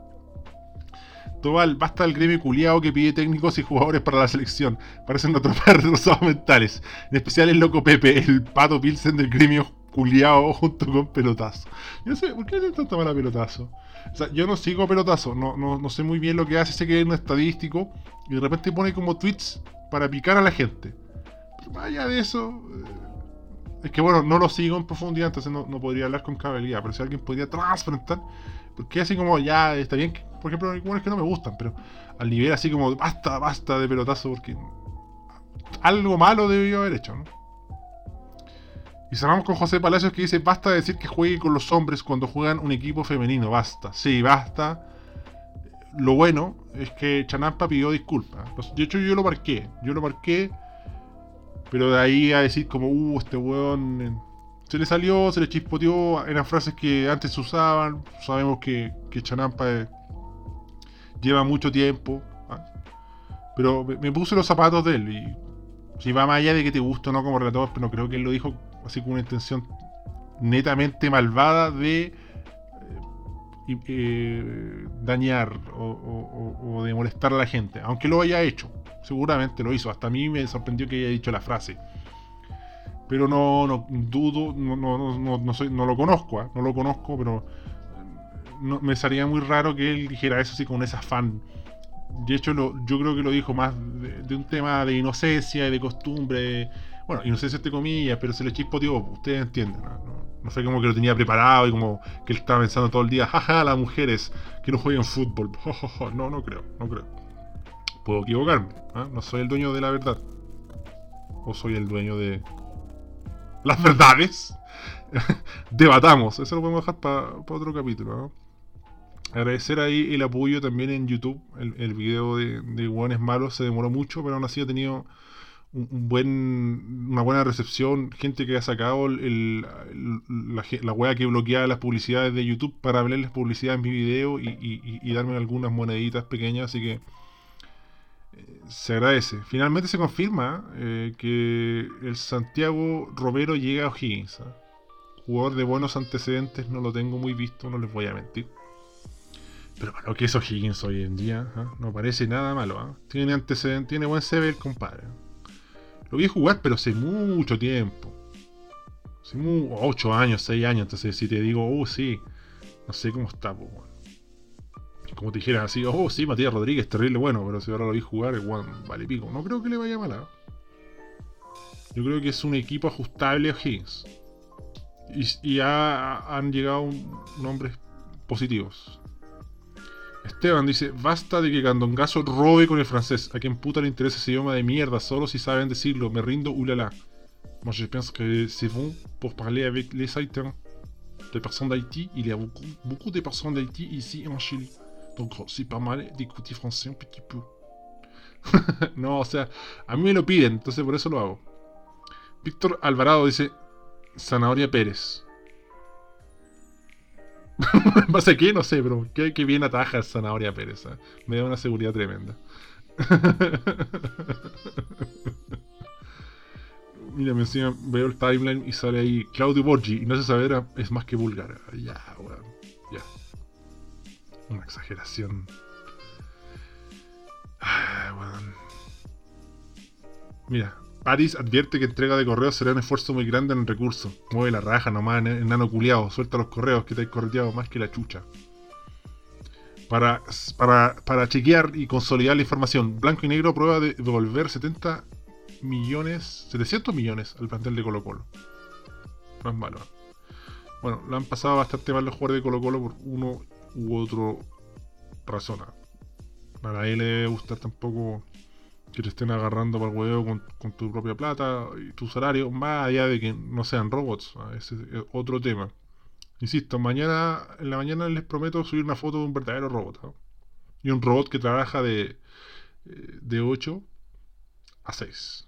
Tobal, basta el gremio culiado que pide técnicos y jugadores para la selección. Parecen otros retrasados (laughs) mentales. En especial el loco Pepe, el pato Pilsen del gremio culiado junto con pelotazo. Yo no sé, ¿por qué le tanto mal a pelotazo? O sea, yo no sigo pelotazo, no, no, sé muy bien lo que hace, sé que es un estadístico y de repente pone como tweets para picar a la gente. Pero vaya de eso. Eh, es que bueno, no lo sigo en profundidad, entonces no, no podría hablar con cabalidad, pero si alguien podría transfrontar, porque así como ya está bien que por ejemplo, algunos que no me gustan, pero al nivel así como basta, basta de pelotazo, porque algo malo debió haber hecho, ¿no? Y cerramos con José Palacios que dice, basta de decir que juegue con los hombres cuando juegan un equipo femenino, basta. Sí, basta. Lo bueno es que Chanampa pidió disculpas. De hecho yo lo marqué, yo lo marqué, pero de ahí a decir como, uh, este weón eh, se le salió, se le chispoteó, eran frases que antes se usaban, sabemos que, que Chanampa es lleva mucho tiempo. ¿ah? Pero me, puse los zapatos de él y si va más allá de que te guste o no como relator, pero creo que él lo dijo así con una intención netamente malvada de eh, eh, dañar o, de molestar a la gente, aunque lo haya hecho, seguramente lo hizo, hasta a mí me sorprendió que haya dicho la frase. Pero no, no dudo, no, no, no, no, soy, lo conozco, ¿ah? no lo conozco, pero no, me sería muy raro que él dijera eso así con ese afán. De hecho, yo creo que lo dijo más de, un tema de inocencia y de costumbre. Bueno, inocencia entre comillas, pero se le chispoteó, ustedes entienden, ¿no? ¿no? fue como que lo tenía preparado y como que él estaba pensando todo el día, jaja, las mujeres que no juegan fútbol. (laughs) No, no creo, no creo. Puedo equivocarme, ¿ah? no soy el dueño de la verdad. O soy el dueño de las (laughs) verdades. (laughs) Debatamos, eso lo podemos dejar para otro capítulo. ¿no? Agradecer ahí el apoyo también en YouTube. El, el video de, de Guanes Malos se demoró mucho, pero aún así ha tenido un, buen, una buena recepción, gente que ha sacado el, la, la wea que bloquea las publicidades de YouTube para hablarles publicidad en mi video y, darme algunas moneditas pequeñas, así que eh, se agradece. Finalmente se confirma eh, que el Santiago Romero llega a O'Higgins. ¿ah? Jugador de buenos antecedentes, no lo tengo muy visto, no les voy a mentir. Pero bueno, que es O'Higgins hoy en día, ¿ah? no parece nada malo. ¿ah? Tiene antecedentes, tiene buen CV el compadre. Lo vi jugar, pero hace mucho tiempo. Hace 8 años, 6 años. Entonces, si te digo, oh, sí, no sé cómo está, pues, Como te dijera así, oh, sí, Matías Rodríguez, terrible bueno, pero si ahora lo vi jugar, bueno, vale pico. No creo que le vaya mal. ¿ah? Yo creo que es un equipo ajustable a Higgins. Y, ya han llegado nombres positivos. Esteban dice, basta de que Candongazo robe con el francés. A quien puta le interesa ese idioma de mierda, solo si saben decirlo. Me rindo, ulala. Moi je pense que c'est bon pour parler avec les Haïtiens. Les personnes d'Haïti, il y a beaucoup, beaucoup de personnes d'Haïti ici en Chili. Donc c'est pas mal d'écouter français un petit peu. (laughs) no, o sea, a mí me lo piden, entonces por eso lo hago. Víctor Alvarado dice, Zanahoria Pérez. (laughs) ¿Base qué? No sé, pero qué, bien ataja Zanahoria Pérez. ¿eh? Me da una seguridad tremenda. (laughs) Mira, me encima veo el timeline y sale ahí Claudio Borgi y no se sabe, es más que vulgar. Ya, weón. Ya. Una exageración. Ah, weón. Mira, Paris advierte que entrega de correos será un esfuerzo muy grande en el recurso. Mueve la raja nomás, enano culiado. Suelta los correos que te hay correteado más que la chucha. Para, para, chequear y consolidar la información, Blanco y Negro prueba de devolver 70 millones, 700 millones al plantel de Colo Colo. No es malo. Bueno, lo han pasado bastante mal los jugadores de Colo Colo por uno u otro razón. Para él le debe gustar tampoco que te estén agarrando para el huevo con, tu propia plata y tu salario, más allá de que no sean robots. Ese es otro tema. Insisto, mañana, en la mañana les prometo subir una foto de un verdadero robot. Y un robot que trabaja de, eh, de 8 a 6.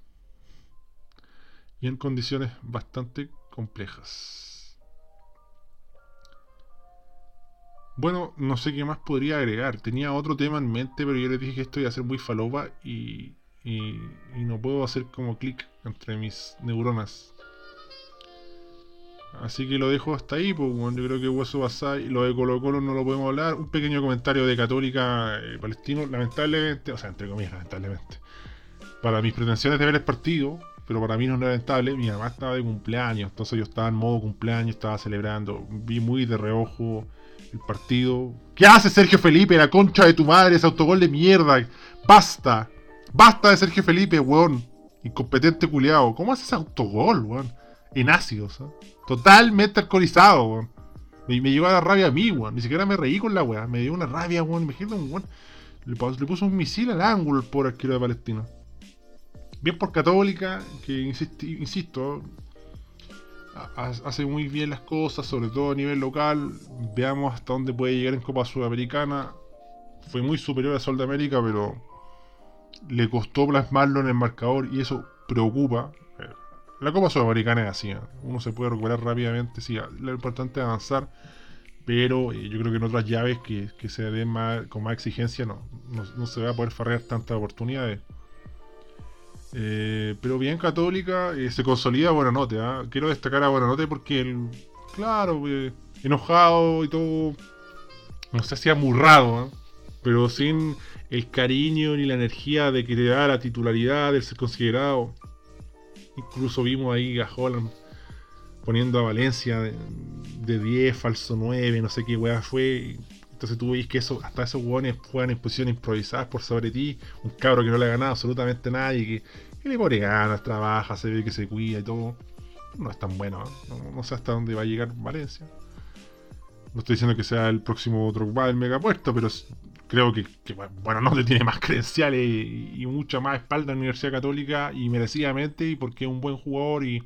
Y en condiciones bastante complejas. Bueno, no sé qué más podría agregar. Tenía otro tema en mente, pero yo les dije que esto iba a ser muy falopa y, y, no puedo hacer como clic entre mis neuronas. Así que lo dejo hasta ahí, pues bueno, yo creo que Hueso Basá y lo de Colo Colo no lo podemos hablar. Un pequeño comentario de Católica eh, Palestino, lamentablemente, o sea, entre comillas, lamentablemente. Para mis pretensiones de ver el partido, pero para mí no es lamentable, mi mamá estaba de cumpleaños, entonces yo estaba en modo cumpleaños, estaba celebrando, vi muy de reojo el partido. ¿Qué hace Sergio Felipe, la concha de tu madre, ese autogol de mierda? ¡Basta! Basta de Sergio Felipe, weón. Incompetente culiado. ¿Cómo haces autogol, weón? En ácidos, ¿eh? Totalmente alcoholizado, weón. Me, me llevó a la rabia a mí, weón. Ni siquiera me reí con la weá. Me dio una rabia, weón. Imagínate un weón. Le, puso un misil al ángulo por arquero de Palestina. Bien por Católica, que insisto, hace muy bien las cosas, sobre todo a nivel local. Veamos hasta dónde puede llegar en Copa Sudamericana. Fue muy superior a Sol de América, pero le costó plasmarlo en el marcador y eso preocupa. La Copa Sudamericana es así, ¿eh? uno se puede recuperar rápidamente, sí, lo importante es avanzar, pero eh, yo creo que en otras llaves que, se den más, con más exigencia no, no, se va a poder farrear tantas oportunidades. Eh, pero bien Católica se consolida Buenanote. Quiero destacar a Buenanote porque, el, claro, enojado y todo, no sé si amurrado, pero sin el cariño ni la energía de que te da la titularidad, de ser considerado. Incluso vimos ahí a Holland poniendo a Valencia de, 10, falso 9, no sé qué weá fue. Entonces tú veis que eso, hasta esos weones juegan en posiciones improvisadas por sobre ti. Un cabro que no le ha ganado absolutamente nadie, que, que le pone ganas, trabaja, se ve que se cuida y todo. No es tan bueno, ¿no? No, sé hasta dónde va a llegar Valencia. No estoy diciendo que sea el próximo Drogba del megapuesto, pero creo que, bueno, no te tiene más (laughs) credenciales y, mucha más espalda en la Universidad Católica y merecidamente, y porque es un buen jugador y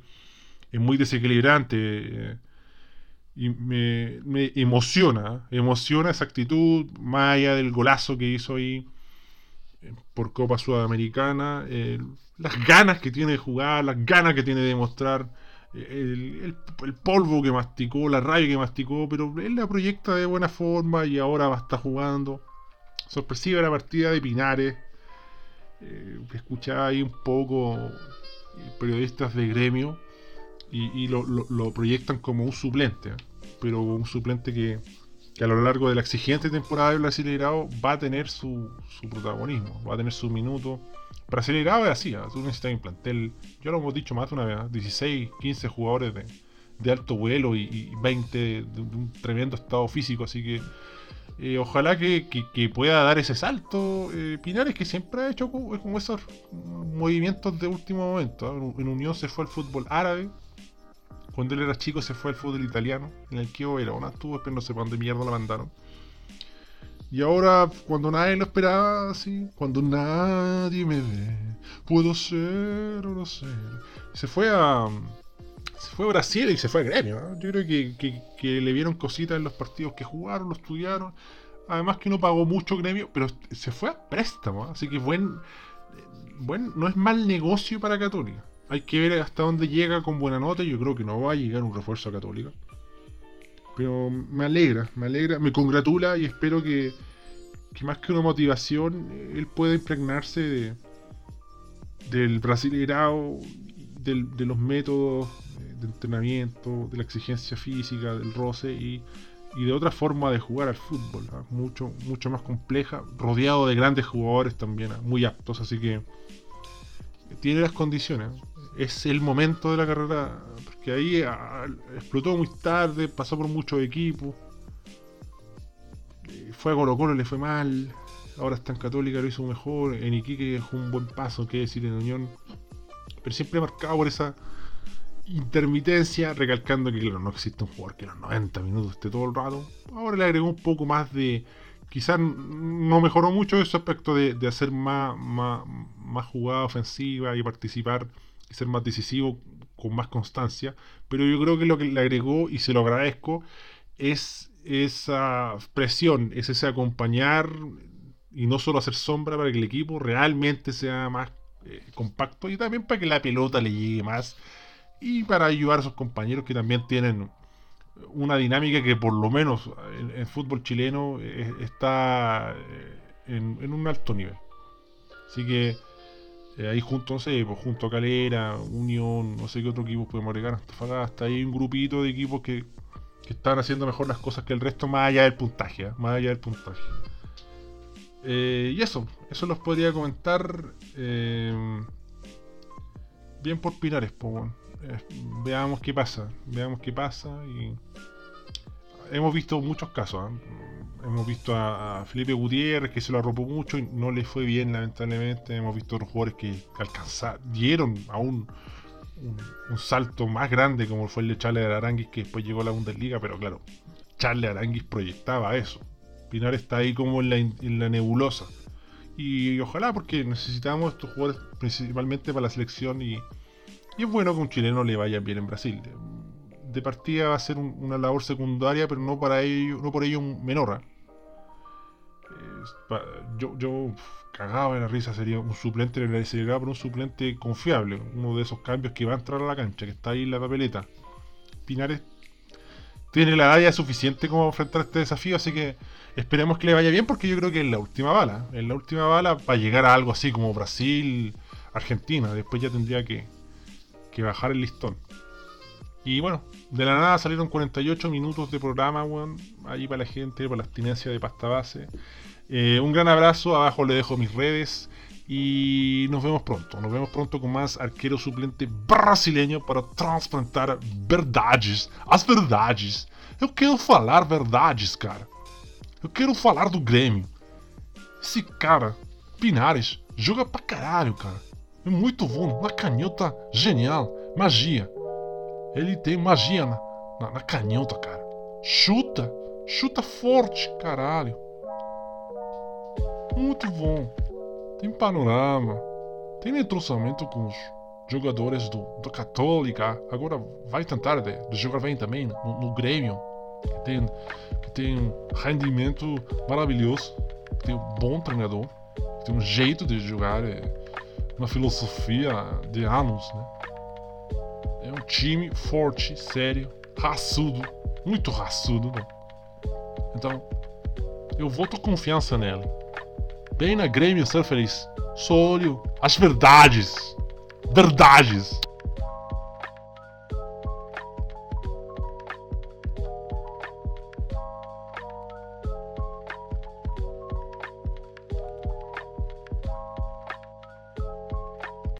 es muy desequilibrante. Eh, y me, emociona, emociona esa actitud, más allá del golazo que hizo ahí. por Copa Sudamericana, las ganas que tiene de jugar, las ganas que tiene de demostrar, el, polvo que masticó, la rabia que masticó, pero él la proyecta de buena forma y ahora va a estar jugando. Sorpresiva la partida de Pinares, eh, escuchaba ahí un poco eh, periodistas de gremio y, lo, proyectan como un suplente, pero un suplente que, a lo largo de la exigente temporada del Brasileirao va a tener su, protagonismo, va a tener su minuto. Brasileirao es así, ¿eh? tú necesitas un plantel, yo lo hemos dicho más de una vez, 16, 15 jugadores de, alto vuelo y, 20 de, un tremendo estado físico, así que eh, ojalá que, pueda dar ese salto eh, Pinares, que siempre ha hecho como, esos movimientos de último momento. ¿ah? En Unión se fue al fútbol árabe. Cuando él era chico se fue al fútbol italiano, en el que era una estuvo, pero no sé dónde mierda la mandaron. Y ahora, cuando nadie lo esperaba, así, cuando nadie me ve, puedo ser o no ser. Se fue a, se fue a Brasil y se fue a gremio. Yo creo que, le vieron cositas en los partidos que jugaron, lo estudiaron. Además que no pagó mucho gremio, pero se fue a préstamo. Así que buen, buen, no es mal negocio para Católica. Hay que ver hasta dónde llega con buena nota. Yo creo que no va a llegar un refuerzo a Católica. Pero me alegra, me alegra, me congratula y espero que, más que una motivación, él pueda impregnarse de, del brasileirao, de los métodos de entrenamiento, de la exigencia física, del roce y, de otra forma de jugar al fútbol, ¿ah? mucho, mucho más compleja, rodeado de grandes jugadores también, ¿ah? muy aptos, así que tiene las condiciones. Es el momento de la carrera, porque ahí ah, explotó muy tarde, pasó por muchos equipos, eh, fue a Colo Colo, le fue mal, ahora está en Católica, lo hizo mejor, en Iquique dejó un buen paso, que decir, en Unión, pero siempre marcado por esa intermitencia, recalcando que no existe un jugador que los 90 minutos esté todo el rato. Ahora le agregó un poco más de. Quizás no mejoró mucho ese aspecto de, hacer más, más, jugada ofensiva y participar ser más decisivo con más constancia. Pero yo creo que lo que le agregó, y se lo agradezco, es esa presión, es ese acompañar y no solo hacer sombra para que el equipo realmente sea más eh, compacto y también para que la pelota le llegue más y para ayudar a sus compañeros que también tienen una dinámica que por lo menos en, fútbol chileno eh, está eh, en, un alto nivel. Así que eh, ahí junto, no sé, pues junto a Calera, Unión, no sé qué otro equipo podemos agregar, ahí hay un grupito de equipos que, que, están haciendo mejor las cosas que el resto, más allá del puntaje, más allá del puntaje. y eso, eso los podría comentar bien por Pinares, pues eh, veamos qué pasa, veamos qué pasa y hemos visto muchos casos. Hemos visto a, Felipe Gutiérrez que se lo arropó mucho y no le fue bien, lamentablemente. Hemos visto otros jugadores que alcanzaron, dieron aún un, salto más grande, como fue el de Charles Aranguis, que después llegó a la Bundesliga. Pero claro, Charles Aranguis proyectaba eso. Pinar está ahí como en la, en la nebulosa. Y, ojalá, porque necesitamos estos jugadores principalmente para la selección y es bueno que un chileno le vaya bien en Brasil. De partida va a ser una labor secundaria, pero no para ello, no por ello menor. ¿ah? Yo, yo cagaba en la risa, sería un suplente le sería por un suplente confiable, uno de esos cambios que va a entrar a la cancha, que está ahí en la papeleta. Pinares tiene la edad suficiente como enfrentar este desafío, así que esperemos que le vaya bien porque yo creo que es la última bala. Es la última bala para llegar a algo así como Brasil, Argentina. Después ya tendría que, bajar el listón. Y bueno, de la nada salieron 48 minutos de programa, weón. Ahí para la gente, para la abstinencia de pasta base. Eh, un gran abrazo, abajo le dejo mis redes. Y nos vemos pronto. Nos vemos pronto con más arquero suplente brasileño para transplantar verdades. As verdades. Eu quero falar verdades, cara. Eu quero falar do Grêmio. Esse cara, Pinares, joga pra caralho, cara. É muito bom, na canhota, genial, magia. Ele tem magia na, na, na canhota, cara. Chuta, chuta forte, caralho. Muito bom. Tem panorama, tem entrosamento com os jogadores do, do Católica. Agora vai tentar de, de jogar bem também no, no Grêmio, que tem, que tem um rendimento maravilhoso, que tem um bom treinador. tem um jeito de jogar, é uma filosofia de anos, né? É um time forte, sério, raçudo, muito raçudo, né? Então, eu voto confiança nele. Bem na Grêmio. Só olho as verdades. Verdades.